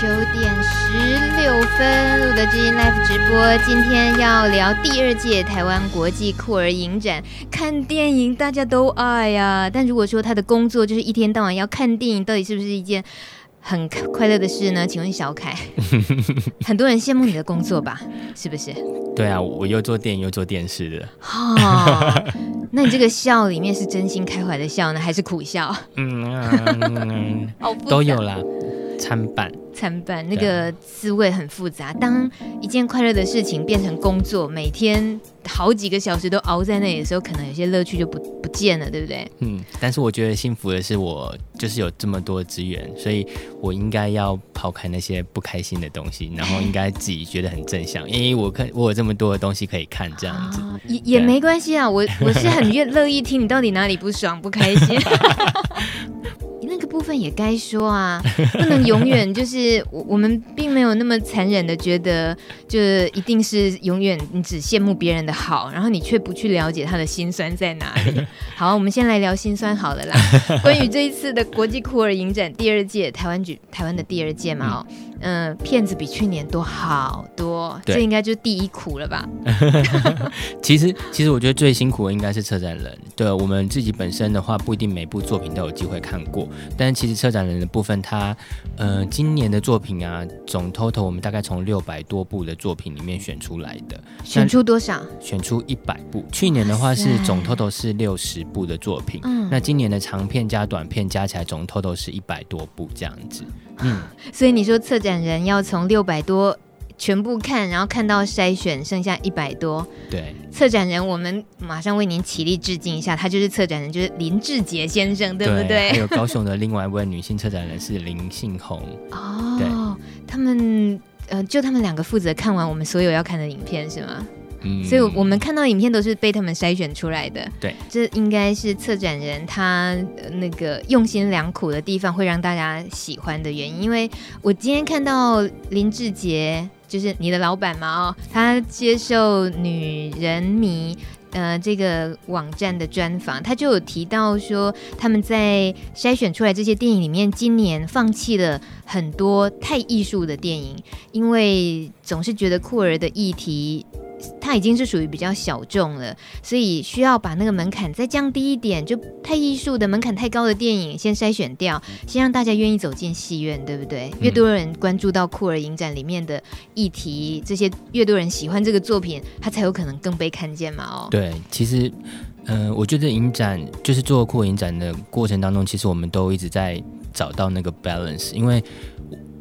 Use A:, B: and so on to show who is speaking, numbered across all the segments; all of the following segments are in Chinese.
A: 九点十六分，路德之音 Live 直播。今天要聊第二届台湾国际酷儿影展。看电影大家都爱呀、啊，但如果说他的工作就是一天到晚要看电影，到底是不是一件很快乐的事呢？请问小凯，很多人羡慕你的工作吧？是不是？
B: 对啊，我又做电影又做电视的。
A: 哦，那你这个笑里面是真心开怀的笑呢，还是苦笑？嗯，
B: 嗯 都有啦。参半，
A: 参半，那个滋味很复杂。当一件快乐的事情变成工作，每天好几个小时都熬在那里的时候，可能有些乐趣就不不见了，对不对？
B: 嗯，但是我觉得幸福的是，我就是有这么多资源，所以我应该要抛开那些不开心的东西，然后应该自己觉得很正向，因为我看我有这么多的东西可以看，这样子、哦、也
A: 也没关系啊。我我是很愿乐意听你到底哪里不爽不开心。那个部分也该说啊，不能永远就是我我们并没有那么残忍的觉得，就一定是永远你只羡慕别人的好，然后你却不去了解他的心酸在哪里。好，我们先来聊心酸好了啦。关于这一次的国际酷儿影展第二届台湾举台湾的第二届嘛哦。嗯嗯，片子比去年多好多，这应该就是第一苦了吧？
B: 其实，其实我觉得最辛苦的应该是策展人。对，我们自己本身的话，不一定每部作品都有机会看过，但是其实策展人的部分，他，呃，今年的作品啊，总 total 我们大概从六百多部的作品里面选出来的。
A: 选出多少？
B: 选出一百部。去年的话是总 total 是六十部的作品，嗯，那今年的长片加短片加起来总 total 是一百多部这样子。嗯，
A: 所以你说策展人要从六百多全部看，然后看到筛选剩下一百多。
B: 对，
A: 策展人，我们马上为您起立致敬一下，他就是策展人，就是林志杰先生，对不对？
B: 对，还有高雄的 另外一位女性策展人是林信宏。
A: 哦，对，他们呃，就他们两个负责看完我们所有要看的影片，是吗？嗯，所以我们看到影片都是被他们筛选出来的。
B: 对，
A: 这应该是策展人他那个用心良苦的地方，会让大家喜欢的原因。因为我今天看到林志杰，就是你的老板嘛，哦，他接受女人迷呃这个网站的专访，他就有提到说，他们在筛选出来这些电影里面，今年放弃了很多太艺术的电影，因为总是觉得酷儿的议题。它已经是属于比较小众了，所以需要把那个门槛再降低一点，就太艺术的门槛太高的电影先筛选掉，先让大家愿意走进戏院，对不对？越多人关注到酷儿影展里面的议题，这些越多人喜欢这个作品，它才有可能更被看见嘛。哦，
B: 对，其实，嗯、呃，我觉得影展就是做酷儿影展的过程当中，其实我们都一直在找到那个 balance，因为。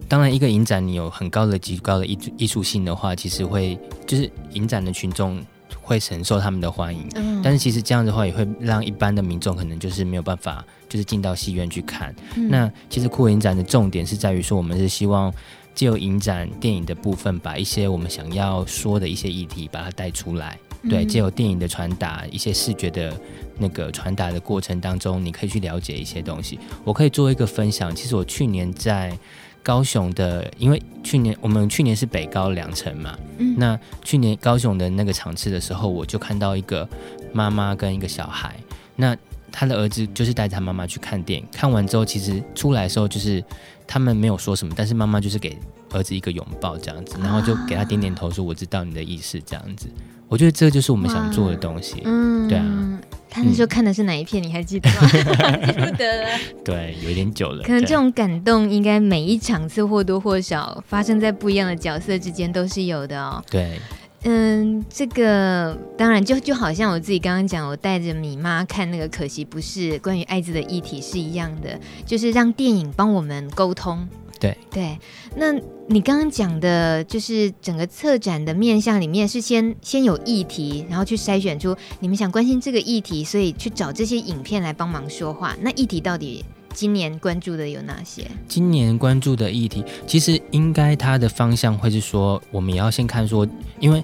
B: 当然，一个影展你有很高的、极高的艺艺术性的话，其实会就是影展的群众会承受他们的欢迎。嗯。但是其实这样的话，也会让一般的民众可能就是没有办法，就是进到戏院去看。嗯。那其实酷影展的重点是在于说，我们是希望借由影展电影的部分，把一些我们想要说的一些议题把它带出来。嗯。对，借由电影的传达，一些视觉的那个传达的过程当中，你可以去了解一些东西。我可以做一个分享，其实我去年在。高雄的，因为去年我们去年是北高两层嘛，嗯，那去年高雄的那个场次的时候，我就看到一个妈妈跟一个小孩，那他的儿子就是带着他妈妈去看电影，看完之后其实出来的时候就是他们没有说什么，但是妈妈就是给儿子一个拥抱这样子，然后就给他点点头说我知道你的意思这样子，我觉得这就是我们想做的东西，嗯，对啊。
A: 他那时候看的是哪一片？你还记得吗？记不得了。
B: 对，有一点久了。
A: 可能这种感动，应该每一场次或多或少发生在不一样的角色之间都是有的哦。
B: 对，
A: 嗯，这个当然就就好像我自己刚刚讲，我带着米妈看那个，可惜不是关于艾滋的议题是一样的，就是让电影帮我们沟通。
B: 对
A: 对，那你刚刚讲的，就是整个策展的面向里面是先先有议题，然后去筛选出你们想关心这个议题，所以去找这些影片来帮忙说话。那议题到底今年关注的有哪些？
B: 今年关注的议题，其实应该它的方向会是说，我们也要先看说，因为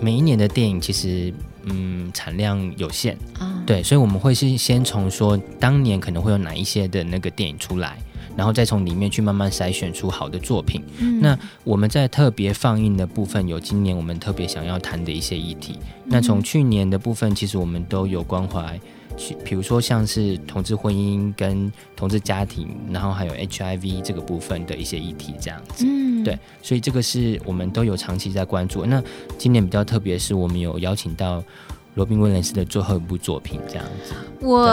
B: 每一年的电影其实嗯产量有限啊，对，所以我们会是先从说当年可能会有哪一些的那个电影出来。然后再从里面去慢慢筛选出好的作品。嗯、那我们在特别放映的部分，有今年我们特别想要谈的一些议题。嗯、那从去年的部分，其实我们都有关怀，比如说像是同志婚姻跟同志家庭，然后还有 HIV 这个部分的一些议题，这样子。嗯，对，所以这个是我们都有长期在关注。那今年比较特别是，我们有邀请到。罗宾威廉斯的最后一部作品，这样子，
A: 我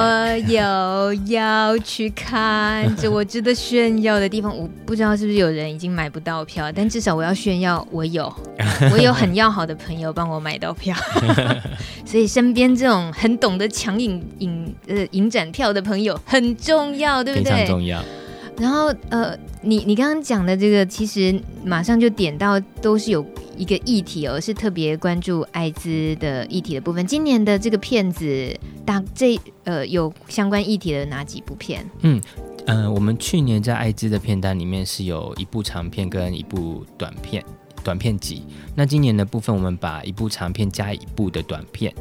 A: 有要去看，这我值得炫耀的地方。我不知道是不是有人已经买不到票，但至少我要炫耀，我有，我有很要好的朋友帮我买到票，所以身边这种很懂得抢影影呃影展票的朋友很重要，对不对？
B: 非常重要。
A: 然后呃，你你刚刚讲的这个，其实马上就点到，都是有。一个议题哦，是特别关注艾滋的议题的部分。今年的这个片子，大这呃有相关议题的哪几部片？
B: 嗯呃，我们去年在艾滋的片单里面是有一部长片跟一部短片，短片集。那今年的部分，我们把一部长片加一部的短片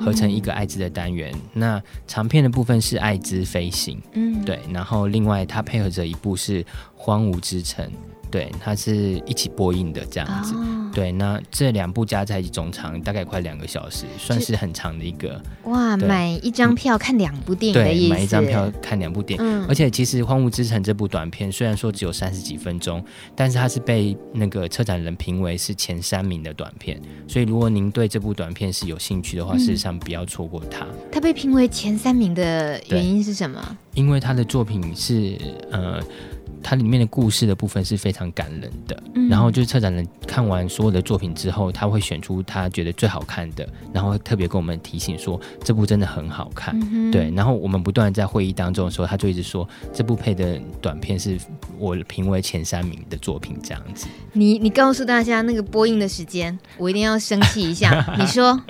B: 合成一个艾滋的单元。嗯、那长片的部分是艾滋飞行，嗯，对。然后另外它配合着一部是荒芜之城。对，它是一起播映的这样子。哦、对，那这两部加在一起总长大概快两个小时，算是很长的一个。
A: 哇，买一张票看两部电影的意思。
B: 对，买一张票看两部电影。嗯、而且其实《荒芜之城》这部短片虽然说只有三十几分钟，但是它是被那个策展人评为是前三名的短片。所以如果您对这部短片是有兴趣的话，嗯、事实上不要错过它。
A: 它被评为前三名的原因是什么？
B: 因为他的作品是呃。它里面的故事的部分是非常感人的，嗯、然后就是策展人看完所有的作品之后，他会选出他觉得最好看的，然后会特别跟我们提醒说这部真的很好看，嗯、对。然后我们不断在会议当中的时候，他就一直说这部配的短片是我评为前三名的作品这样子。
A: 你你告诉大家那个播映的时间，我一定要生气一下。你说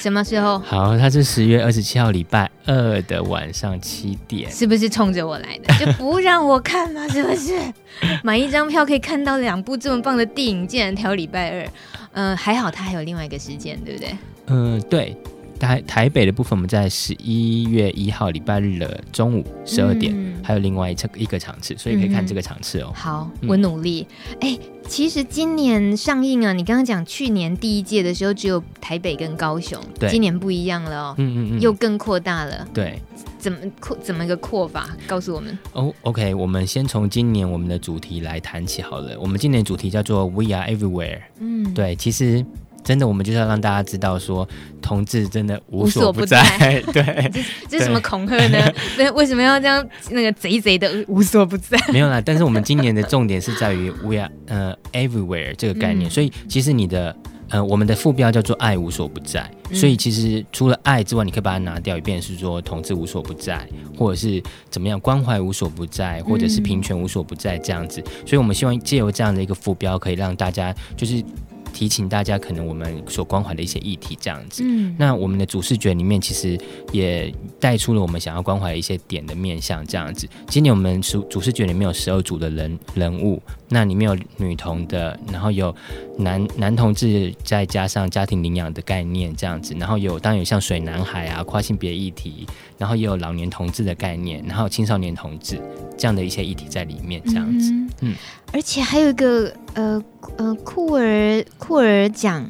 A: 什么时候？
B: 好，它是十月二十七号礼拜二的晚上七点，
A: 是不是冲着我来的？就不让我看吗？是不是？是 买一张票可以看到两部这么棒的电影，竟然挑礼拜二，嗯、呃，还好他还有另外一个时间，对不对？
B: 嗯、呃，对。台台北的部分，我们在十一月一号礼拜日的中午十二点，嗯、还有另外一场一个场次，所以可以看这个场次哦。
A: 好，我努力。哎、嗯，其实今年上映啊，你刚刚讲去年第一届的时候只有台北跟高雄，对，今年不一样了哦，嗯嗯嗯，又更扩大了。
B: 对，
A: 怎么扩？怎么个扩法？告诉我们。
B: 哦、oh，OK，我们先从今年我们的主题来谈起好了。我们今年主题叫做 We Are Everywhere。嗯，对，其实。真的，我们就是要让大家知道说，同志真的无所不在。不在 对，
A: 这这是什么恐吓呢？那为什么要这样那个贼贼的无所不在？
B: 没有啦，但是我们今年的重点是在于 we are 呃 everywhere 这个概念。嗯、所以其实你的呃我们的副标叫做爱无所不在。嗯、所以其实除了爱之外，你可以把它拿掉一遍，是说同志无所不在，或者是怎么样关怀无所不在，或者是平权无所不在这样子。嗯、所以我们希望借由这样的一个副标，可以让大家就是。提醒大家，可能我们所关怀的一些议题这样子。嗯，那我们的主视觉里面其实也带出了我们想要关怀的一些点的面向这样子。今年我们主主视觉里面有十二组的人人物，那里面有女童的，然后有男男同志，再加上家庭领养的概念这样子，然后有当然有像水男孩啊跨性别议题，然后也有老年同志的概念，然后青少年同志这样的一些议题在里面这样子。嗯，嗯，
A: 而且还有一个呃。呃，酷儿酷儿奖，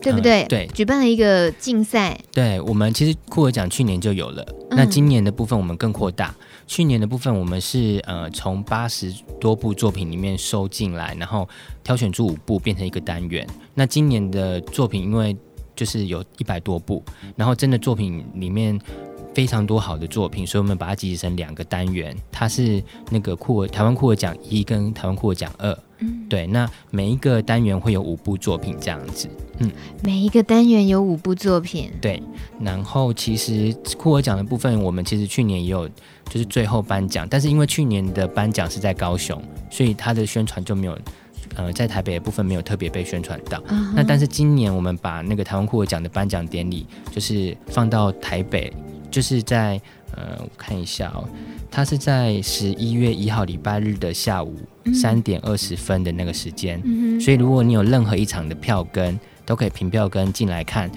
A: 对不对？
B: 嗯、对，
A: 举办了一个竞赛。
B: 对，我们其实酷儿奖去年就有了，嗯、那今年的部分我们更扩大。去年的部分我们是呃从八十多部作品里面收进来，然后挑选出五部变成一个单元。那今年的作品因为就是有一百多部，然后真的作品里面。非常多好的作品，所以我们把它集结成两个单元，它是那个酷儿台湾酷儿奖一跟台湾酷儿奖二，嗯，对，那每一个单元会有五部作品这样子，嗯，
A: 每一个单元有五部作品，
B: 对，然后其实酷儿奖的部分，我们其实去年也有就是最后颁奖，但是因为去年的颁奖是在高雄，所以它的宣传就没有，呃，在台北的部分没有特别被宣传到，uh. 那但是今年我们把那个台湾酷儿奖的颁奖典礼就是放到台北。就是在呃，我看一下哦，他是在十一月一号礼拜日的下午三点二十分的那个时间，嗯、所以如果你有任何一场的票根，都可以凭票根进来看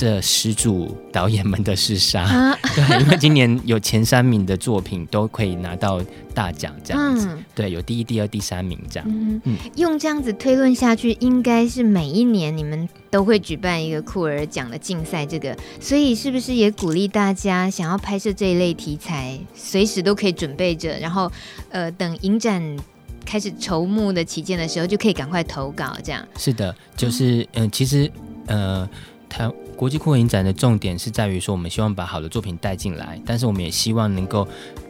B: 这十组导演们的厮杀，啊、对，因为今年有前三名的作品都可以拿到大奖，这样子，嗯、对，有第一、第二、第三名这样。嗯，嗯
A: 用这样子推论下去，应该是每一年你们都会举办一个酷儿奖的竞赛，这个，所以是不是也鼓励大家想要拍摄这一类题材，随时都可以准备着，然后，呃，等影展开始筹募的期间的时候，就可以赶快投稿，这样。
B: 是的，就是，嗯、呃，其实，呃，他。国际酷影展的重点是在于说，我们希望把好的作品带进来，但是我们也希望能够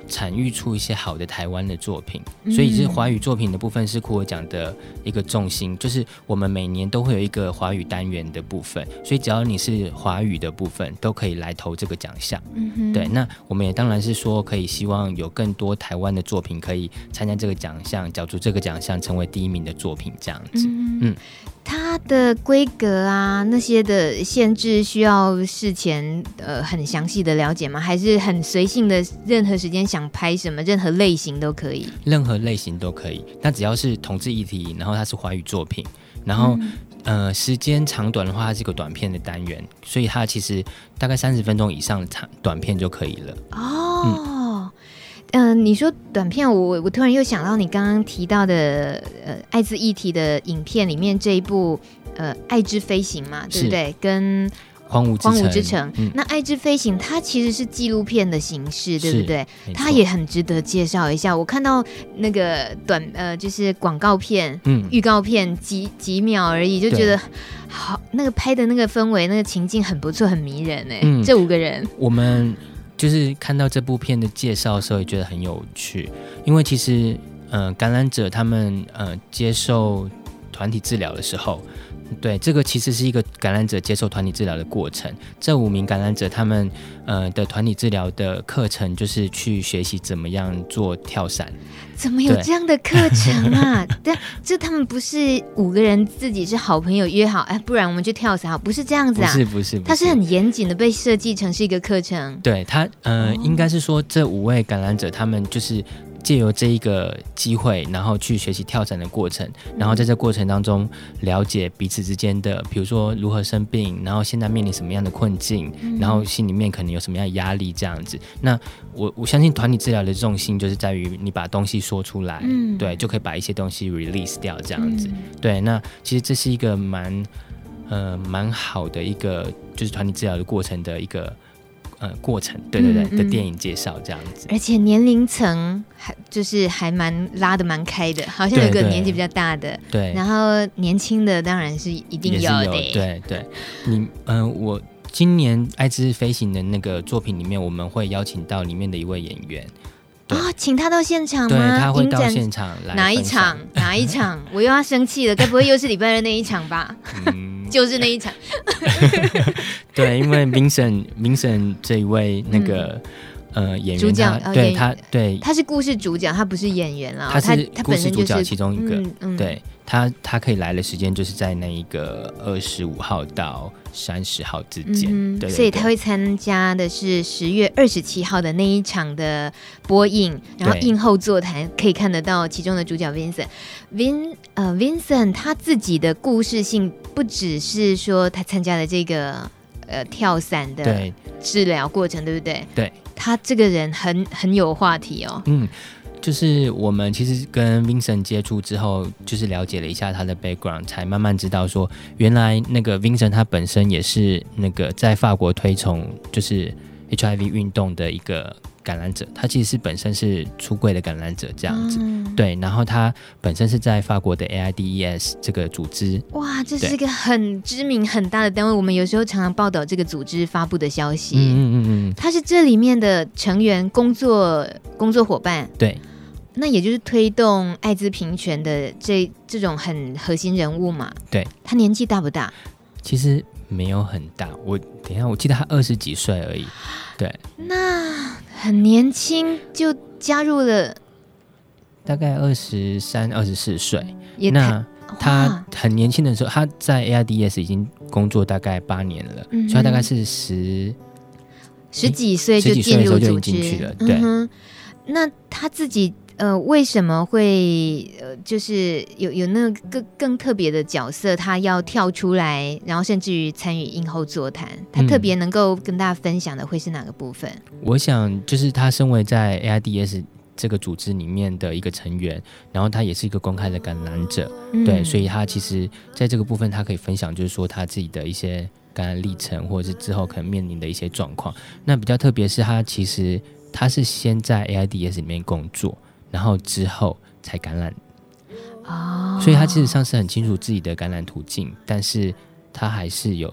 B: 产育出一些好的台湾的作品。所以，是华语作品的部分是酷我奖的一个重心，就是我们每年都会有一个华语单元的部分。所以，只要你是华语的部分，都可以来投这个奖项。嗯，对。那我们也当然是说，可以希望有更多台湾的作品可以参加这个奖项，角逐这个奖项，成为第一名的作品这样子。嗯。嗯
A: 它的规格啊，那些的限制需要事前呃很详细的了解吗？还是很随性的，任何时间想拍什么，任何类型都可以？
B: 任何类型都可以。那只要是同志议题，然后它是华语作品，然后、嗯、呃时间长短的话，它是一个短片的单元，所以它其实大概三十分钟以上的长短片就可以了。哦。嗯
A: 嗯、呃，你说短片，我我突然又想到你刚刚提到的呃艾滋议题的影片里面这一部呃《爱之飞行》嘛，对不对？跟
B: 荒芜
A: 荒芜之城。嗯、那《爱之飞行》它其实是纪录片的形式，对不对？它也很值得介绍一下。我看到那个短呃就是广告片、嗯，预告片几几秒而已，就觉得好那个拍的那个氛围、那个情境很不错，很迷人哎。嗯、这五个人，
B: 我们。就是看到这部片的介绍的时候，也觉得很有趣，因为其实，呃，感染者他们呃接受团体治疗的时候。对，这个其实是一个感染者接受团体治疗的过程。这五名感染者他们呃的团体治疗的课程就是去学习怎么样做跳伞。
A: 怎么有这样的课程啊？对，这他们不是五个人自己是好朋友约好，哎，不然我们去跳伞，不是这样子啊？
B: 不是不是，
A: 他是很严谨的被设计成是一个课程。
B: 对他，呃，哦、应该是说这五位感染者他们就是。借由这一个机会，然后去学习跳伞的过程，然后在这过程当中了解彼此之间的，比如说如何生病，然后现在面临什么样的困境，然后心里面可能有什么样的压力这样子。那我我相信团体治疗的重心就是在于你把东西说出来，嗯、对，就可以把一些东西 release 掉这样子。嗯、对，那其实这是一个蛮呃蛮好的一个就是团体治疗的过程的一个。呃，过程对对对、的电影介绍这样子，
A: 而且年龄层还就是还蛮拉的蛮开的，好像有个年纪比较大的，
B: 对，对，
A: 然后年轻的当然是一定要的，
B: 有对对。你嗯、呃，我今年《爱之飞行》的那个作品里面，我们会邀请到里面的一位演员，
A: 哦，请他到现场吗？
B: 对，他会到现场来，
A: 哪一场？哪一场？我又要生气了，该不会又是礼拜日那一场吧？嗯。就是那一场，
B: 对，因为 Vincent Vincent 这一位那个、嗯、呃演员，对他对。他
A: 是故事主角，他不是演员啊，
B: 他是故事主角其中一个，嗯嗯、对他他可以来的时间就是在那一个二十五号到三十号之间，嗯、对，对，对，
A: 所以他会参加的是十月二十七号的那一场的播映，然后映后座谈可以看得到其中的主角 Vincent Vin 呃 Vincent 他自己的故事性不只是说他参加了这个呃跳伞的治疗过程，对，对不对？
B: 对，
A: 他这个人很很有话题哦，
B: 嗯。就是我们其实跟 Vincent 接触之后，就是了解了一下他的 background，才慢慢知道说，原来那个 Vincent 他本身也是那个在法国推崇就是 HIV 运动的一个感染者，他其实是本身是出柜的感染者这样子，嗯、对。然后他本身是在法国的 AIDES 这个组织，
A: 哇，这是一个很知名很大的单位，我们有时候常常报道这个组织发布的消息，嗯嗯嗯，他是这里面的成员工作工作伙伴，
B: 对。
A: 那也就是推动艾滋平权的这这种很核心人物嘛？
B: 对，
A: 他年纪大不大？
B: 其实没有很大，我等一下，我记得他二十几岁而已。对，
A: 那很年轻就加入了，
B: 大概二十三、二十四岁。那他很年轻的时候，他在 AIDS 已经工作大概八年了，嗯、所以他大概是十
A: 十几岁就进入组织
B: 进去了。对、嗯，
A: 那他自己。呃，为什么会呃，就是有有那个更更特别的角色，他要跳出来，然后甚至于参与映后座谈，他特别能够跟大家分享的会是哪个部分？
B: 嗯、我想就是他身为在 AIDS 这个组织里面的一个成员，然后他也是一个公开的感染者，嗯、对，所以他其实在这个部分，他可以分享，就是说他自己的一些感染历程，或者是之后可能面临的一些状况。那比较特别是他其实他是先在 AIDS 里面工作。然后之后才感染，哦，所以他其实上是很清楚自己的感染途径，但是他还是有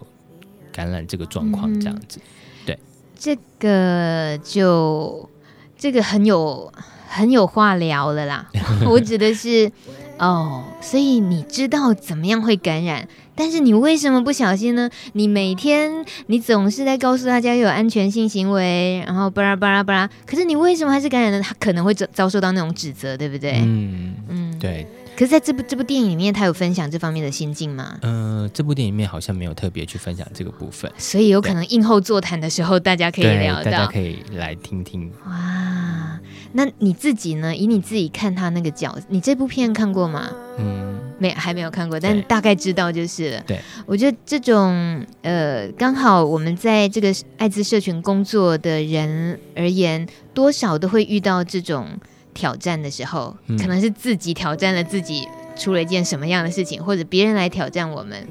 B: 感染这个状况这样子，嗯、对，
A: 这个就这个很有很有话聊了啦，我指的是哦，所以你知道怎么样会感染。但是你为什么不小心呢？你每天你总是在告诉大家有安全性行为，然后巴拉巴拉巴拉，可是你为什么还是感染了？他可能会遭遭受到那种指责，对不对？
B: 嗯嗯，对。
A: 可是在这部这部电影里面，他有分享这方面的心境吗？
B: 嗯、呃，这部电影里面好像没有特别去分享这个部分，
A: 所以有可能映后座谈的时候，大家可以聊到，
B: 大家可以来听听。
A: 哇，那你自己呢？以你自己看他那个角，你这部片看过吗？嗯。没还没有看过，但大概知道就是了。
B: 对，
A: 我觉得这种呃，刚好我们在这个艾滋社群工作的人而言，多少都会遇到这种挑战的时候，嗯、可能是自己挑战了自己，出了一件什么样的事情，或者别人来挑战我们。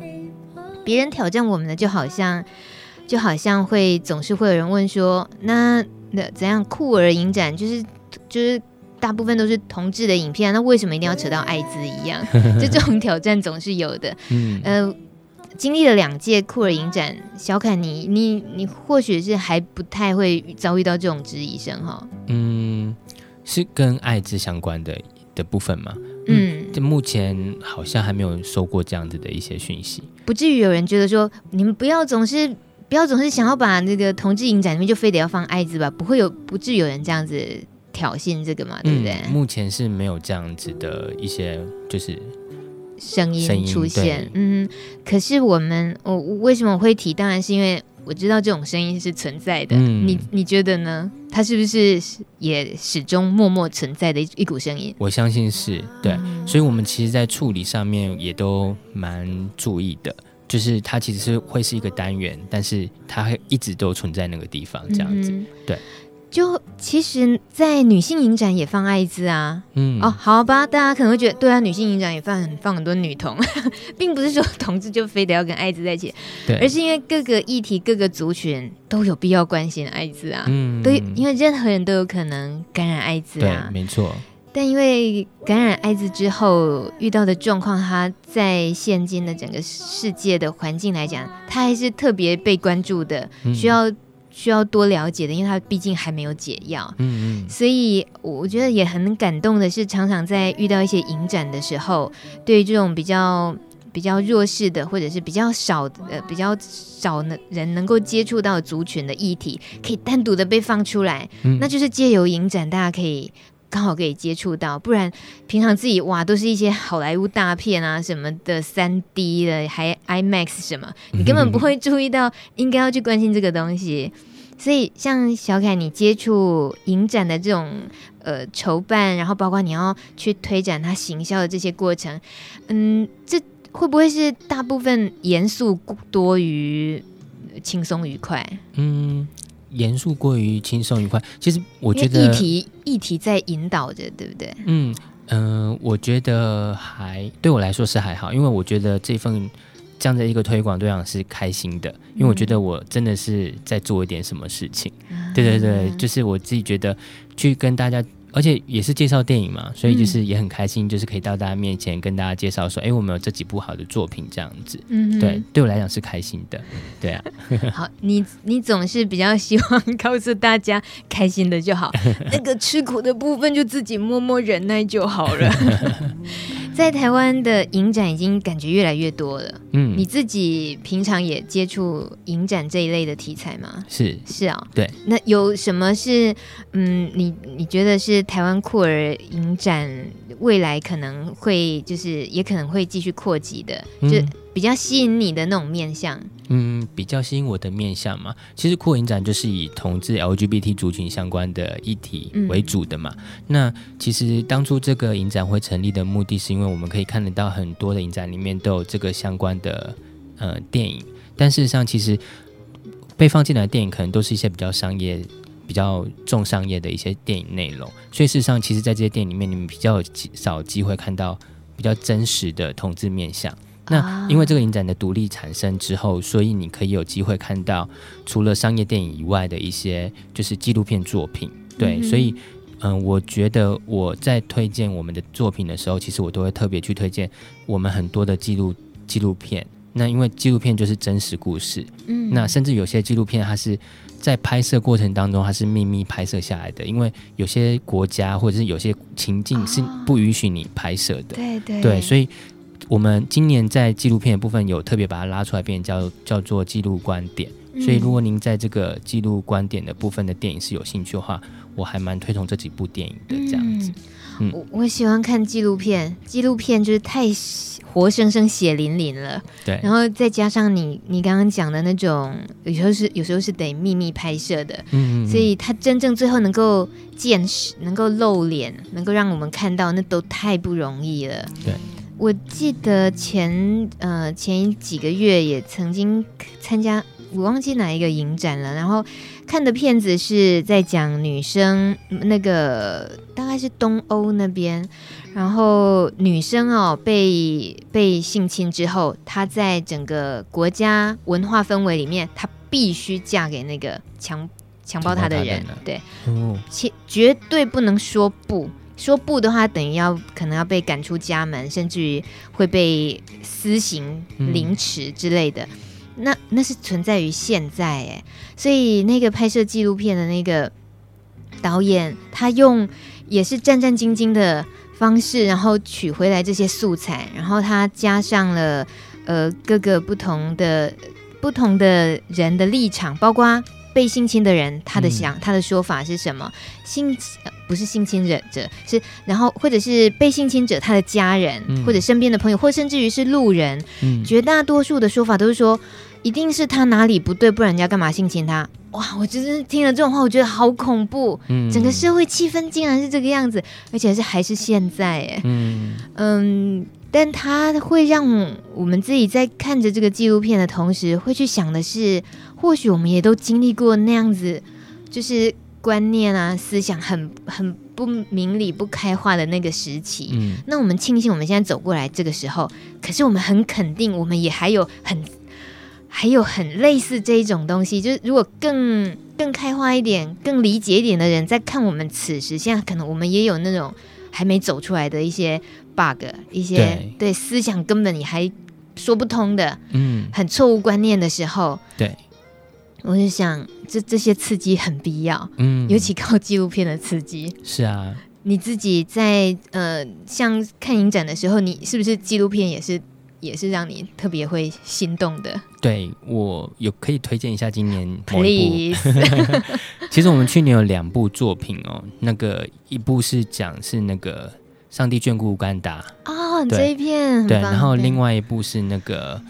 A: 别人挑战我们的，就好像就好像会总是会有人问说，那那怎样酷儿影展就是就是。大部分都是同志的影片，那为什么一定要扯到艾滋一样？就 这种挑战总是有的。嗯，呃，经历了两届酷儿影展，小凯你你你或许是还不太会遭遇到这种质疑声哈。
B: 嗯，是跟艾滋相关的的部分吗？嗯，就目前好像还没有收过这样子的一些讯息。
A: 不至于有人觉得说，你们不要总是不要总是想要把那个同志影展里面就非得要放艾滋吧？不会有，不至于有人这样子。挑衅这个嘛，对不对？
B: 嗯，目前是没有这样子的一些就是
A: 声音出现。嗯，可是我们我为什么我会提？当然是因为我知道这种声音是存在的。嗯，你你觉得呢？它是不是也始终默默存在的一一股声音？
B: 我相信是对，嗯，所以我们其实，在处理上面也都蛮注意的。就是它其实是会是一个单元，但是它会一直都存在那个地方，这样子。嗯，对。
A: 就其实，在女性影展也放艾滋啊，嗯，哦，好吧，大家可能会觉得，对啊，女性影展也放很放很多女同，并不是说同志就非得要跟艾滋在一起，对，而是因为各个议题、各个族群都有必要关心艾滋啊，嗯，对因为任何人都有可能感染艾滋啊，
B: 对，没错。
A: 但因为感染艾滋之后遇到的状况，它在现今的整个世界的环境来讲，它还是特别被关注的，需要。需要多了解的，因为他毕竟还没有解药。嗯嗯，所以我觉得也很感动的是，常常在遇到一些影展的时候，对于这种比较比较弱势的，或者是比较少呃比较少的人能够接触到族群的议题，可以单独的被放出来，嗯、那就是借由影展，大家可以。刚好可以接触到，不然平常自己哇都是一些好莱坞大片啊什么的三 D 的，还 IMAX 什么，你根本不会注意到应该要去关心这个东西。所以像小凯，你接触影展的这种呃筹办，然后包括你要去推展它行销的这些过程，嗯，这会不会是大部分严肃多于轻松愉快？嗯。
B: 严肃过于轻松愉快，其实我觉得
A: 议题议题在引导着，对不对？
B: 嗯嗯、呃，我觉得还对我来说是还好，因为我觉得这份这样的一个推广对象是开心的，因为我觉得我真的是在做一点什么事情。嗯、对对对，就是我自己觉得去跟大家。而且也是介绍电影嘛，所以就是也很开心，就是可以到大家面前跟大家介绍说，哎、嗯，我们有这几部好的作品这样子。嗯，对，对我来讲是开心的。对啊。
A: 好，你你总是比较希望告诉大家开心的就好，那个吃苦的部分就自己默默忍耐就好了。在台湾的影展已经感觉越来越多了。嗯，你自己平常也接触影展这一类的题材吗？
B: 是
A: 是啊、哦，
B: 对。
A: 那有什么是嗯，你你觉得是台湾酷儿影展未来可能会就是也可能会继续扩及的，
B: 嗯、
A: 就比较吸引你的那种面向。
B: 嗯，比较吸引我的面向嘛，其实酷影展就是以同志 LGBT 族群相关的议题为主的嘛。嗯、那其实当初这个影展会成立的目的是因为我们可以看得到很多的影展里面都有这个相关的呃电影，但事实上其实被放进来的电影可能都是一些比较商业。比较重商业的一些电影内容，所以事实上，其实，在这些电影里面，你们比较少机会看到比较真实的同志面相。那因为这个影展的独立产生之后，所以你可以有机会看到除了商业电影以外的一些就是纪录片作品。对，嗯、所以嗯，我觉得我在推荐我们的作品的时候，其实我都会特别去推荐我们很多的记录纪录片。那因为纪录片就是真实故事，嗯，那甚至有些纪录片它是在拍摄过程当中它是秘密拍摄下来的，因为有些国家或者是有些情境是不允许你拍摄的，
A: 对对。
B: 对，所以我们今年在纪录片的部分有特别把它拉出来，变叫叫做记录观点。所以如果您在这个记录观点的部分的电影是有兴趣的话，我还蛮推崇这几部电影的这样子。
A: 嗯，我我喜欢看纪录片，纪录片就是太。活生生血淋淋了，
B: 对，
A: 然后再加上你你刚刚讲的那种，有时候是有时候是得秘密拍摄的，嗯，嗯，嗯，所以他真正最后能够见识、能够露脸、能够让我们看到，那都太不容易了。
B: 对，
A: 我记得前呃前几个月也曾经参加，我忘记哪一个影展了，然后看的片子是在讲女生那个大概是东欧那边。然后女生哦被被性侵之后，她在整个国家文化氛围里面，她必须嫁给那个强强暴她的人，对，且、哦、绝对不能说不，说不的话，等于要可能要被赶出家门，甚至于会被私刑凌迟之类的。嗯、那那是存在于现在哎，所以那个拍摄纪录片的那个导演，他用也是战战兢兢的。方式，然后取回来这些素材，然后他加上了呃各个不同的不同的人的立场，包括被性侵的人，他的想、嗯、他的说法是什么？性不是性侵者者是，然后或者是被性侵者他的家人、嗯、或者身边的朋友，或甚至于是路人，嗯、绝大多数的说法都是说。一定是他哪里不对，不然人家干嘛性侵他？哇！我就是听了这种话，我觉得好恐怖。嗯，整个社会气氛竟然是这个样子，而且是还是现在哎。嗯嗯，但他会让我们自己在看着这个纪录片的同时，会去想的是，或许我们也都经历过那样子，就是观念啊、思想很很不明理、不开化的那个时期。嗯，那我们庆幸我们现在走过来这个时候，可是我们很肯定，我们也还有很。还有很类似这一种东西，就是如果更更开化一点、更理解一点的人在看我们此时，现在可能我们也有那种还没走出来的一些 bug，一些对，对思想根本你还说不通的，嗯，很错误观念的时候，
B: 对，
A: 我就想这这些刺激很必要，嗯，尤其靠纪录片的刺激，
B: 是啊，
A: 你自己在呃像看影展的时候，你是不是纪录片也是？也是让你特别会心动的。
B: 对，我有可以推荐一下今年某一部。其实我们去年有两部作品哦，那个一部是讲是那个上帝眷顾乌干达
A: 哦，对这一片
B: 对，然后另外一部是那个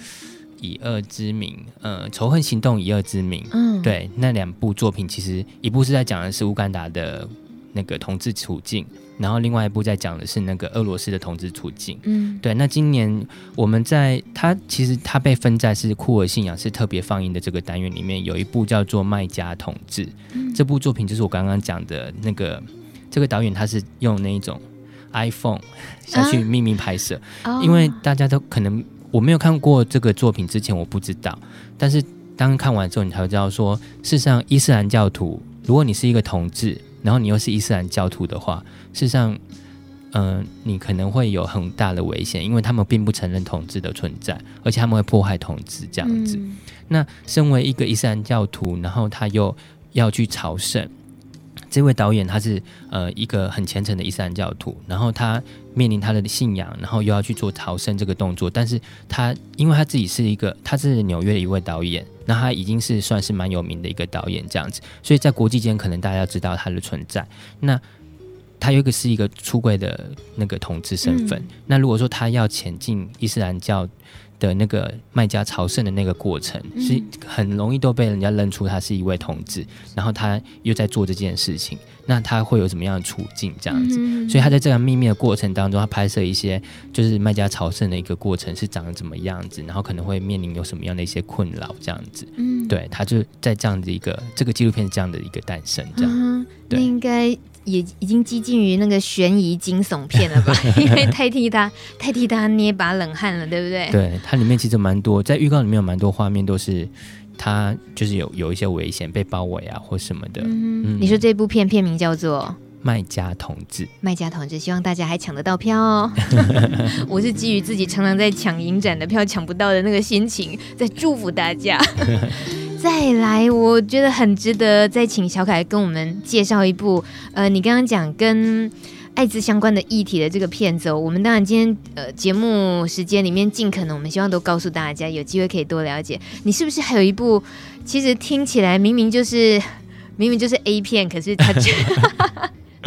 B: 以恶之名，呃，仇恨行动以恶之名。嗯，对，那两部作品其实一部是在讲的是乌干达的那个同志处境。然后另外一部在讲的是那个俄罗斯的同志处境。嗯，对。那今年我们在它其实它被分在是酷儿信仰是特别放映的这个单元里面，有一部叫做《卖家同志》。嗯，这部作品就是我刚刚讲的那个这个导演，他是用那一种 iPhone 下去秘密拍摄，啊、因为大家都可能我没有看过这个作品之前我不知道，但是当看完之后你才会知道说，事实上伊斯兰教徒，如果你是一个同志。然后你又是伊斯兰教徒的话，事实上，嗯、呃，你可能会有很大的危险，因为他们并不承认同志的存在，而且他们会迫害同志这样子。嗯、那身为一个伊斯兰教徒，然后他又要去朝圣，这位导演他是呃一个很虔诚的伊斯兰教徒，然后他面临他的信仰，然后又要去做逃生这个动作，但是他因为他自己是一个，他是纽约的一位导演。那他已经是算是蛮有名的一个导演这样子，所以在国际间可能大家知道他的存在。那他有一个是一个出柜的那个同志身份。那如果说他要潜进伊斯兰教的那个卖家朝圣的那个过程，嗯、是很容易都被人家认出他是一位同志，然后他又在做这件事情，那他会有什么样的处境？这样子，嗯、所以他在这个秘密的过程当中，他拍摄一些就是卖家朝圣的一个过程是长得怎么样子，然后可能会面临有什么样的一些困扰，这样子。嗯，对，他就在这样的一个这个纪录片这样的一个诞生，这样。嗯、对，
A: 应该。也已经接近于那个悬疑惊悚片了吧？因为太替他太替他捏把冷汗了，对不对？
B: 对，它里面其实蛮多，在预告里面有蛮多画面都是他就是有有一些危险被包围啊或什么的。
A: 嗯，嗯，你说这部片片名叫做《
B: 卖家同志》，
A: 卖家同志，希望大家还抢得到票哦。我是基于自己常常在抢影展的票抢不到的那个心情，在祝福大家。再来，我觉得很值得再请小凯跟我们介绍一部，呃，你刚刚讲跟艾滋相关的议题的这个片子哦。我们当然今天呃节目时间里面尽可能，我们希望都告诉大家，有机会可以多了解。你是不是还有一部？其实听起来明明就是明明就是 A 片，可是它就。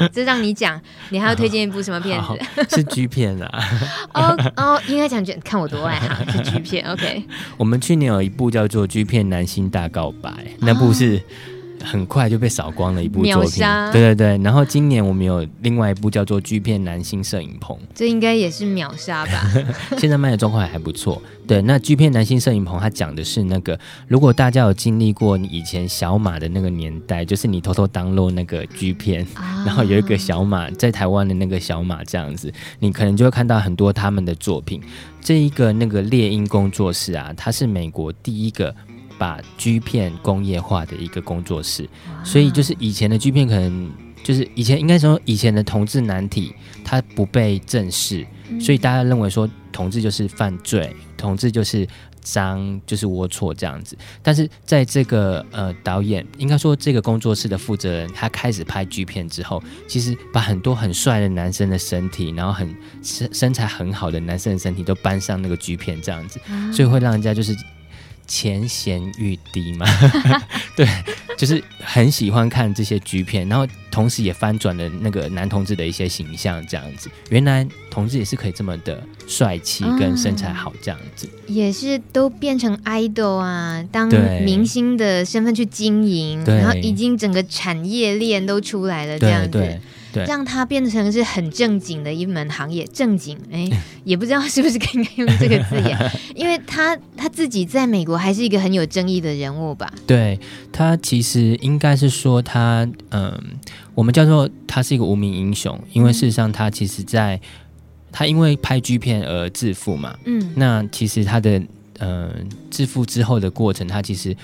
A: 这让你讲，你还要推荐一部什么片子？
B: 是 G 片啊！
A: 哦哦，应该讲，看我多爱哈，是 G 片。OK，
B: 我们去年有一部叫做《G 片男星大告白》，那部是。很快就被扫光了一部作品，对对对。然后今年我们有另外一部叫做《巨片男星摄影棚》，
A: 这应该也是秒杀吧？
B: 现在卖的状况还，还不错。对，那《巨片男星摄影棚》它讲的是那个，如果大家有经历过你以前小马的那个年代，就是你偷偷 download 那个 G 片，啊、然后有一个小马在台湾的那个小马这样子，你可能就会看到很多他们的作品。这一个那个猎鹰工作室啊，它是美国第一个。把 G 片工业化的一个工作室，所以就是以前的 G 片可能就是以前应该说以前的同志难题，它不被正视，所以大家认为说同志就是犯罪，同志就是脏，就是龌龊这样子。但是在这个呃导演应该说这个工作室的负责人，他开始拍 G 片之后，其实把很多很帅的男生的身体，然后很身身材很好的男生的身体都搬上那个 G 片这样子，所以会让人家就是。浅显欲滴嘛，对，就是很喜欢看这些 G 片，然后同时也翻转了那个男同志的一些形象，这样子，原来同志也是可以这么的帅气跟身材好，这样子，
A: 嗯，也是都变成 idol 啊，当明星的身份去经营，然后已经整个产业链都出来了，这样子。对对对，让它变成是很正经的一门行业，正经哎，也不知道是不是应该用这个字眼，因为他他自己在美国还是一个很有争议的人物吧？
B: 对，他其实应该是说他嗯，我们叫做他是一个无名英雄，因为事实上他其实在他因为拍 G 片而致富嘛，嗯，那其实他的嗯致富之后的过程，他其实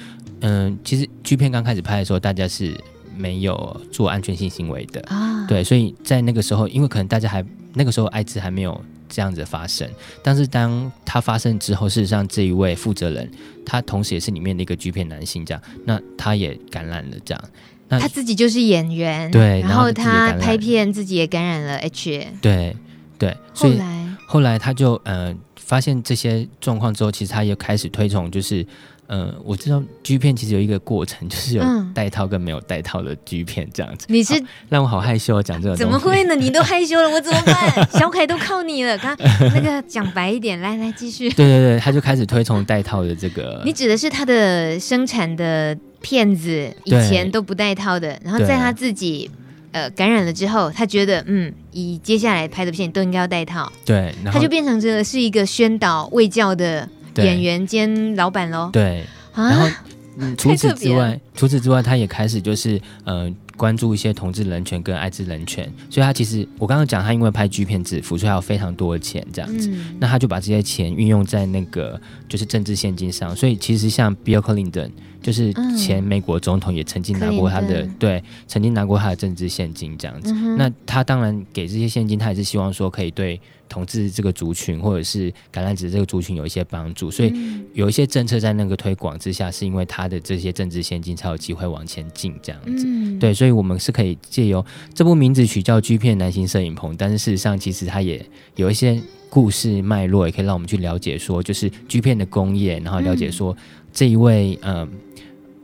B: 嗯，其实剧片刚开始拍的时候，大家是。没有做安全性行为的。啊，对，所以在那个时候，因为可能大家还那个时候艾滋还没有这样子发生，但是当它发生之后，事实上这一位负责人，他同时也是里面的一个 G 片男性，这样，那他也感染了，这样，那
A: 他自己就是演员，
B: 对，
A: 然后他拍片自己也感染了 H，
B: 对对，所以后来？后来他就呃发现这些状况之后，其实他也开始推崇就是。嗯、呃，我知道 G 片其实有一个过程，就是有带套跟没有带套的 G 片这样子。
A: 你是
B: 让我好害羞讲这个？
A: 怎么会呢？你都害羞了，我怎么办？小凯都靠你了。刚那个讲白一点，来来继续。
B: 对对对，他就开始推崇带套的这个。
A: 你指的是他的生产的片子以前都不带套的，然后在他自己呃感染了之后，他觉得嗯，以接下来拍的片都应该要戴套。
B: 对，
A: 他就变成这个是一个宣导卫教的。演员兼老板喽，
B: 对，啊、然后、嗯、除此之外，除此之外，他也开始就是呃关注一些同志人权跟艾滋人权，所以他其实我刚刚讲他因为拍 G 片致富，所以他有非常多的钱这样子，嗯、那他就把这些钱运用在那个就是政治现金上，所以其实像 Bill Clinton 就是前美国总统也曾经拿过他的、嗯、对，曾经拿过他的政治现金这样子，嗯、那他当然给这些现金，他也是希望说可以对。同志这个族群，或者是感染者这个族群有一些帮助，所以有一些政策在那个推广之下，是因为他的这些政治先进才有机会往前进这样子。嗯、对，所以我们是可以借由这部名字取叫 G 片男性摄影棚，但是事实上其实它也有一些故事脉络，也可以让我们去了解说，就是 G 片的工业，然后了解说这一位嗯。呃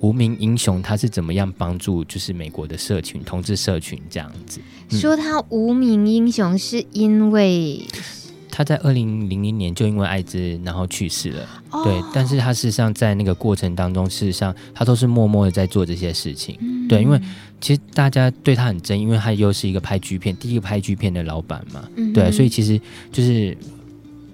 B: 无名英雄他是怎么样帮助就是美国的社群同志社群这样子。
A: 嗯、说他无名英雄是因为
B: 他在二零零零年就因为艾滋然后去世了。
A: 哦、
B: 对，但是他事实上在那个过程当中，事实上他都是默默的在做这些事情。嗯、对，因为其实大家对他很憎，因为他又是一个拍剧片第一个拍剧片的老板嘛。嗯、对，所以其实就是。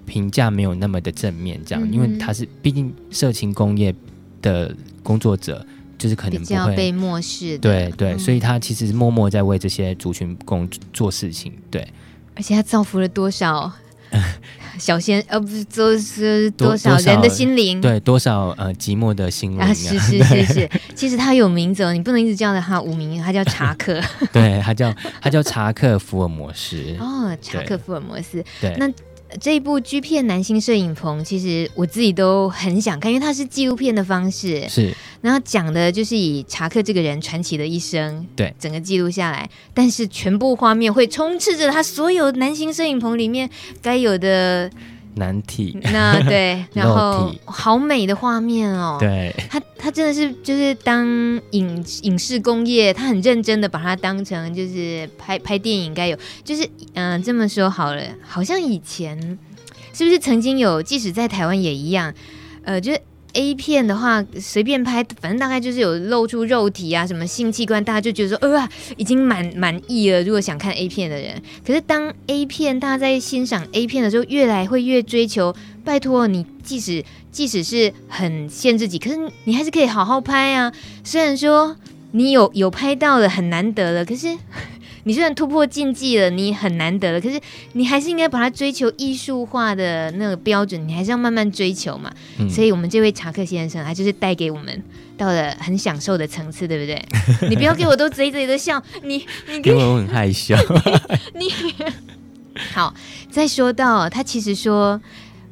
B: 评价没有那么的正面，这样，嗯、因为他是毕竟色情工业的工作者，就是可能不会
A: 被漠视。
B: 对对，嗯、所以他其实默默在为这些族群工做事情。对，
A: 而且他造福了多少 小仙呃，不是，就是多少人的心灵？
B: 对，多少呃寂寞的心灵啊！
A: 是是是是，其实他有名字，你不能一直叫他无名，他叫查克。
B: 对，他叫他叫查克福尔摩斯。
A: 哦，查克福尔摩斯。
B: 对，
A: 那。这一部 G 片男星摄影棚，其实我自己都很想看，因为它是纪录片的方式，
B: 是，
A: 然后讲的就是以查克这个人传奇的一生，
B: 对，
A: 整个记录下来，但是全部画面会充斥着他所有男星摄影棚里面该有的。
B: 难题，
A: 那对，然后好美的画面哦。
B: 对，
A: 他他真的是就是当影影视工业，他很认真的把它当成就是拍拍电影该有，就是嗯、呃、这么说好了，好像以前是不是曾经有，即使在台湾也一样，呃，就是。A 片的话，随便拍，反正大概就是有露出肉体啊，什么性器官，大家就觉得说，呃，已经满满意了。如果想看 A 片的人，可是当 A 片大家在欣赏 A 片的时候，越来会越追求，拜托你，即使即使是很限制自己，可是你还是可以好好拍啊。虽然说你有有拍到了，很难得了，可是。你虽然突破禁忌了，你很难得了，可是你还是应该把它追求艺术化的那个标准，你还是要慢慢追求嘛。嗯、所以，我们这位查克先生，他就是带给我们到了很享受的层次，对不对？你不要给我都贼贼的笑，你你给
B: 我很害羞。
A: 你，你好，再说到他，其实说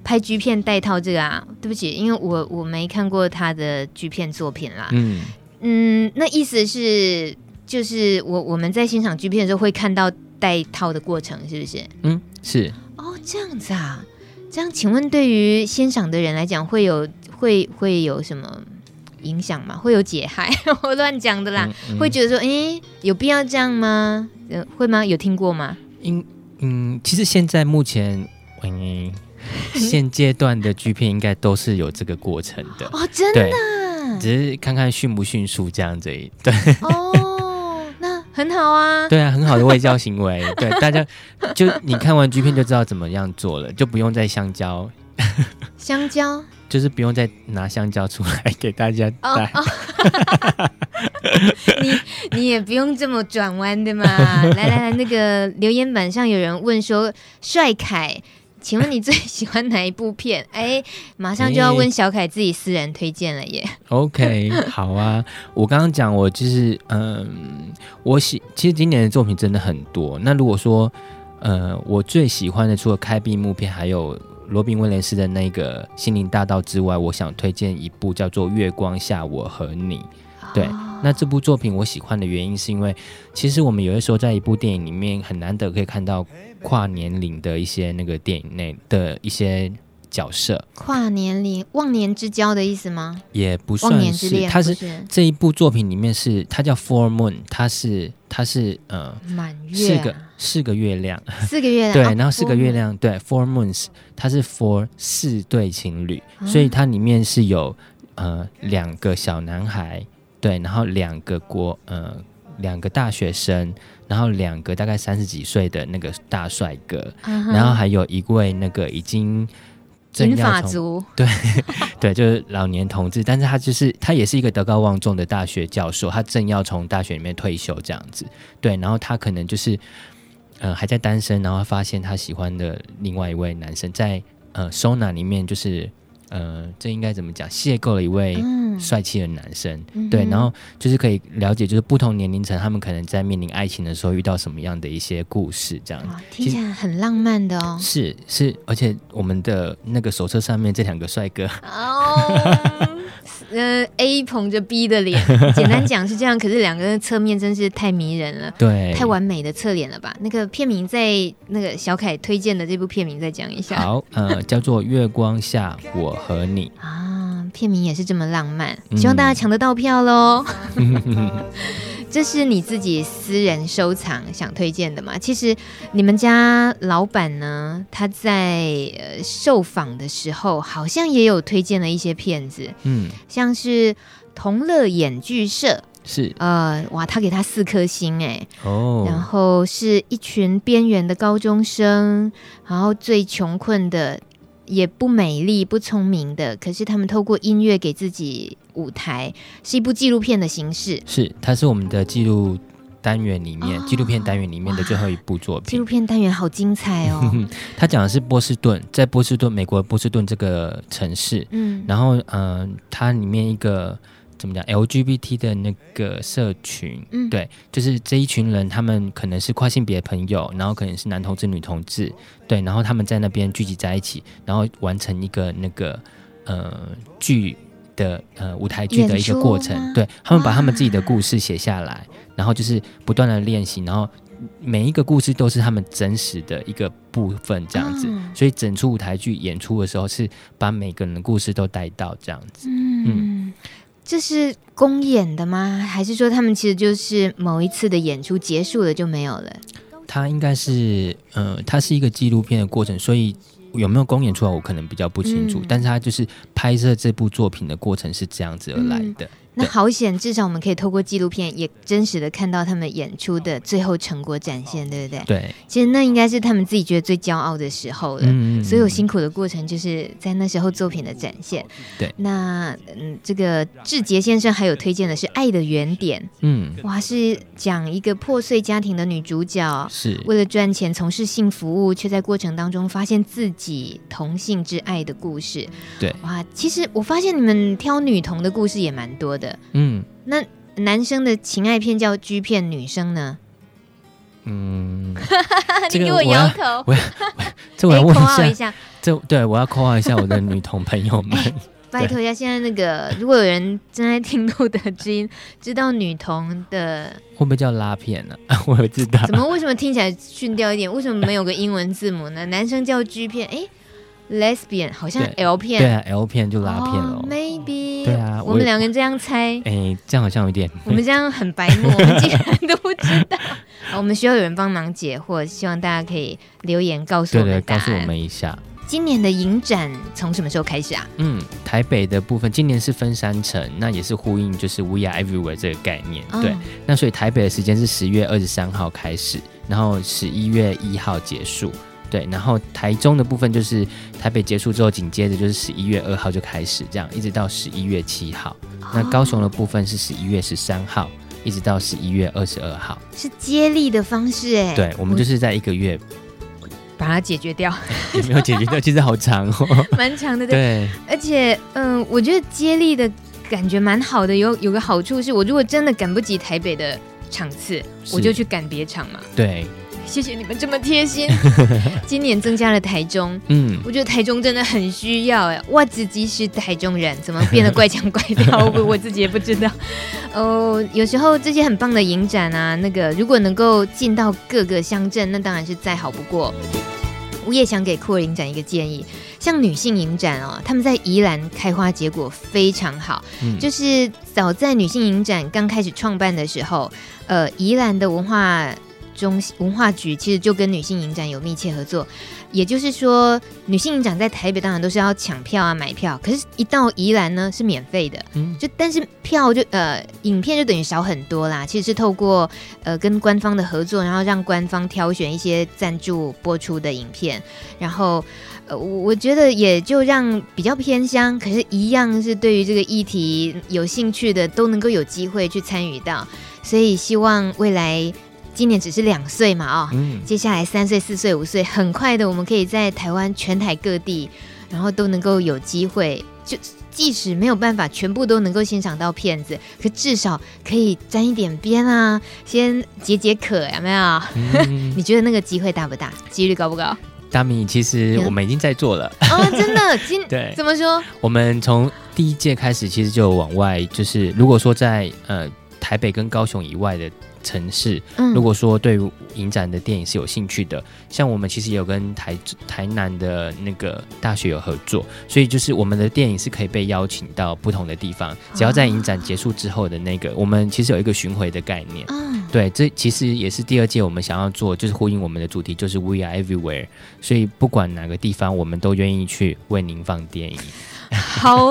A: 拍 G 片带套这个啊，对不起，因为我我没看过他的 G 片作品啦。嗯嗯，那意思是。就是我我们在欣赏剧片的时候会看到带套的过程，是不是？
B: 嗯，是。
A: 哦，这样子啊，这样请问对于欣赏的人来讲，会有会会有什么影响吗？会有解害？我乱讲的啦。嗯嗯、会觉得说，诶，有必要这样吗？呃，会吗？有听过吗？
B: 嗯嗯，其实现在目前，嗯，现阶段的剧片应该都是有这个过程的。
A: 哦，真的。
B: 只是看看迅不迅速这样子。对。
A: 哦。很好啊，
B: 对啊，很好的外交行为，对大家就你看完 G 片就知道怎么样做了，就不用再香蕉，
A: 香蕉？
B: 就是不用再拿香蕉出来给大家带，
A: 你你也不用这么转弯的嘛，来来来，那个留言板上有人问说，帅凯。请问你最喜欢哪一部片？哎，马上就要问小凯自己私人推荐了耶。
B: OK，好啊。我刚刚讲，我就是嗯，我喜其实今年的作品真的很多。那如果说呃，我最喜欢的除了开闭幕片，还有罗宾威廉斯的那个《心灵大道》之外，我想推荐一部叫做《月光下我和你》。对，哦、那这部作品我喜欢的原因是因为，其实我们有的时候在一部电影里面很难得可以看到。跨年龄的一些那个电影内的一些角色，
A: 跨年龄忘年之交的意思吗？
B: 也不算是，忘年之恋，它是，是这一部作品里面是它叫 Four Moon，它是它是呃
A: 满月，
B: 四个四个月亮，
A: 四个月亮
B: 对，然后四个月亮对 Four Moons，它是 For 四对情侣，嗯、所以它里面是有呃两个小男孩，对，然后两个国呃两个大学生。然后两个大概三十几岁的那个大帅哥，uh huh. 然后还有一位那个已经
A: 银发族，
B: 对 对，就是老年同志，但是他就是他也是一个德高望重的大学教授，他正要从大学里面退休这样子，对，然后他可能就是呃还在单身，然后发现他喜欢的另外一位男生在呃 Sona 里面就是。呃，这应该怎么讲？邂逅了一位帅气的男生，嗯、对，然后就是可以了解，就是不同年龄层他们可能在面临爱情的时候遇到什么样的一些故事，这样
A: 听起来很浪漫的哦。
B: 是是，而且我们的那个手册上面这两个帅哥
A: 哦。呃，A 捧着 B 的脸，简单讲是这样。可是两个人侧面真是太迷人了，
B: 对，
A: 太完美的侧脸了吧？那个片名在那个小凯推荐的这部片名再讲一下。
B: 好，呃，叫做《月光下我和你 》
A: 啊，片名也是这么浪漫，希望大家抢得到票喽。这是你自己私人收藏想推荐的吗？其实你们家老板呢，他在呃受访的时候好像也有推荐了一些片子，嗯，像是同乐演剧社
B: 是
A: 呃哇，他给他四颗星哎哦，然后是一群边缘的高中生，然后最穷困的。也不美丽、不聪明的，可是他们透过音乐给自己舞台，是一部纪录片的形式。
B: 是，它是我们的记录单元里面，纪录、哦、片单元里面的最后一部作品。
A: 纪录片单元好精彩哦！
B: 它讲的是波士顿，在波士顿，美国波士顿这个城市。嗯，然后，嗯、呃，它里面一个。怎么讲？LGBT 的那个社群，嗯，对，就是这一群人，他们可能是跨性别朋友，然后可能是男同志、女同志，对，然后他们在那边聚集在一起，然后完成一个那个呃剧的呃舞台剧的一个过程，对，他们把他们自己的故事写下来，然后就是不断的练习，然后每一个故事都是他们真实的一个部分，这样子，嗯、所以整出舞台剧演出的时候是把每个人的故事都带到这样子，嗯。嗯
A: 这是公演的吗？还是说他们其实就是某一次的演出结束了就没有了？
B: 它应该是，呃，它是一个纪录片的过程，所以有没有公演出来，我可能比较不清楚。嗯、但是他就是拍摄这部作品的过程是这样子而来的。嗯那好险，
A: 至少我们可以透过纪录片，也真实的看到他们演出的最后成果展现，对不对？
B: 对，
A: 其实那应该是他们自己觉得最骄傲的时候了。嗯，所有辛苦的过程，就是在那时候作品的展现。
B: 对，
A: 那嗯，这个志杰先生还有推荐的是《爱的原点》。嗯，哇，是讲一个破碎家庭的女主角，
B: 是
A: 为了赚钱从事性服务，却在过程当中发现自己同性之爱的故事。
B: 对，
A: 哇，其实我发现你们挑女童的故事也蛮多的。嗯，那男生的情爱片叫 G 片，女生呢？
B: 嗯，
A: 你给我摇头，
B: 我要，这我要问一下，这对我要 call 一下我的女同朋友们，欸、
A: 拜托一下，现在那个 如果有人正在听路德之音，知道女同的
B: 会不会叫拉片呢、啊？我知道，
A: 怎么为什么听起来逊掉一点？为什么没有个英文字母呢？男生叫 G 片，哎、欸。Lesbian 好像 L 片，
B: 对啊，L 片就拉片了。
A: Oh, maybe，
B: 对啊，
A: 我们两个人这样猜，
B: 哎、欸，这样好像有点，
A: 我们这样很白目，我们竟然都不知道。我们需要有人帮忙解惑，希望大家可以留言告诉我们，
B: 对对，告诉我们一下。
A: 今年的影展从什么时候开始啊？
B: 嗯，台北的部分今年是分三层，那也是呼应就是 We Are Everywhere 这个概念。Oh. 对，那所以台北的时间是十月二十三号开始，然后十一月一号结束。对，然后台中的部分就是台北结束之后，紧接着就是十一月二号就开始，这样一直到十一月七号。哦、那高雄的部分是十一月十三号，一直到十一月二十二号，
A: 是接力的方式哎。
B: 对，我们就是在一个月
A: 把它解决掉，
B: 也没有解决掉，其实好长哦，
A: 蛮长的。对，
B: 对
A: 而且嗯，我觉得接力的感觉蛮好的，有有个好处是我如果真的赶不及台北的场次，我就去赶别场嘛。
B: 对。
A: 谢谢你们这么贴心。今年增加了台中，嗯，我觉得台中真的很需要哎。我自己是台中人，怎么变得怪腔怪调？我我自己也不知道。哦，有时候这些很棒的影展啊，那个如果能够进到各个乡镇，那当然是再好不过。我也想给酷儿影展一个建议，像女性影展哦，他们在宜兰开花结果非常好。嗯，就是早在女性影展刚开始创办的时候，呃，宜兰的文化。中文化局其实就跟女性影展有密切合作，也就是说，女性影展在台北当然都是要抢票啊、买票，可是，一到宜兰呢是免费的，嗯，就但是票就呃，影片就等于少很多啦。其实是透过呃跟官方的合作，然后让官方挑选一些赞助播出的影片，然后呃，我觉得也就让比较偏乡，可是一样是对于这个议题有兴趣的都能够有机会去参与到，所以希望未来。今年只是两岁嘛，哦，嗯，接下来三岁、四岁、五岁，很快的，我们可以在台湾全台各地，然后都能够有机会，就即使没有办法全部都能够欣赏到片子，可至少可以沾一点边啊，先解解渴，有没有？嗯、你觉得那个机会大不大？几率高不高？
B: 大米，其实我们已经在做了
A: 哦，真的，今
B: 对
A: 怎么说？
B: 我们从第一届开始，其实就往外，就是如果说在呃台北跟高雄以外的。城市，
A: 嗯，
B: 如果说对于影展的电影是有兴趣的，像我们其实也有跟台台南的那个大学有合作，所以就是我们的电影是可以被邀请到不同的地方，只要在影展结束之后的那个，我们其实有一个巡回的概念。
A: 嗯，
B: 对，这其实也是第二届我们想要做，就是呼应我们的主题，就是 We Are Everywhere，所以不管哪个地方，我们都愿意去为您放电影。
A: 好，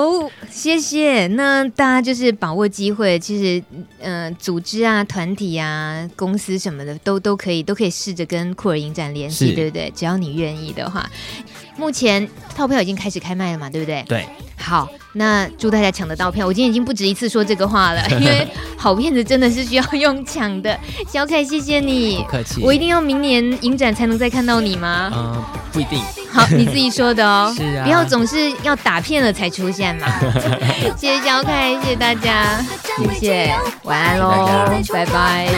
A: 谢谢。那大家就是把握机会，其实，嗯、呃，组织啊、团体啊、公司什么的，都都可以，都可以试着跟酷儿影展联系，对不对？只要你愿意的话。目前套票已经开始开卖了嘛，对不对？
B: 对。
A: 好，那祝大家抢得到票。我今天已经不止一次说这个话了，因为好片子真的是需要用抢的。小凯，谢谢你，
B: 不客气。
A: 我一定要明年影展才能再看到你
B: 吗？不一定。
A: 好，你自己说的哦。
B: 是啊。
A: 不要总是要打片了才出现嘛。谢谢小凯，谢谢大家，谢谢，晚安喽，拜拜。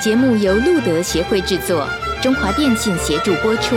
C: 节目由路德协会制作，中华电信协助播出。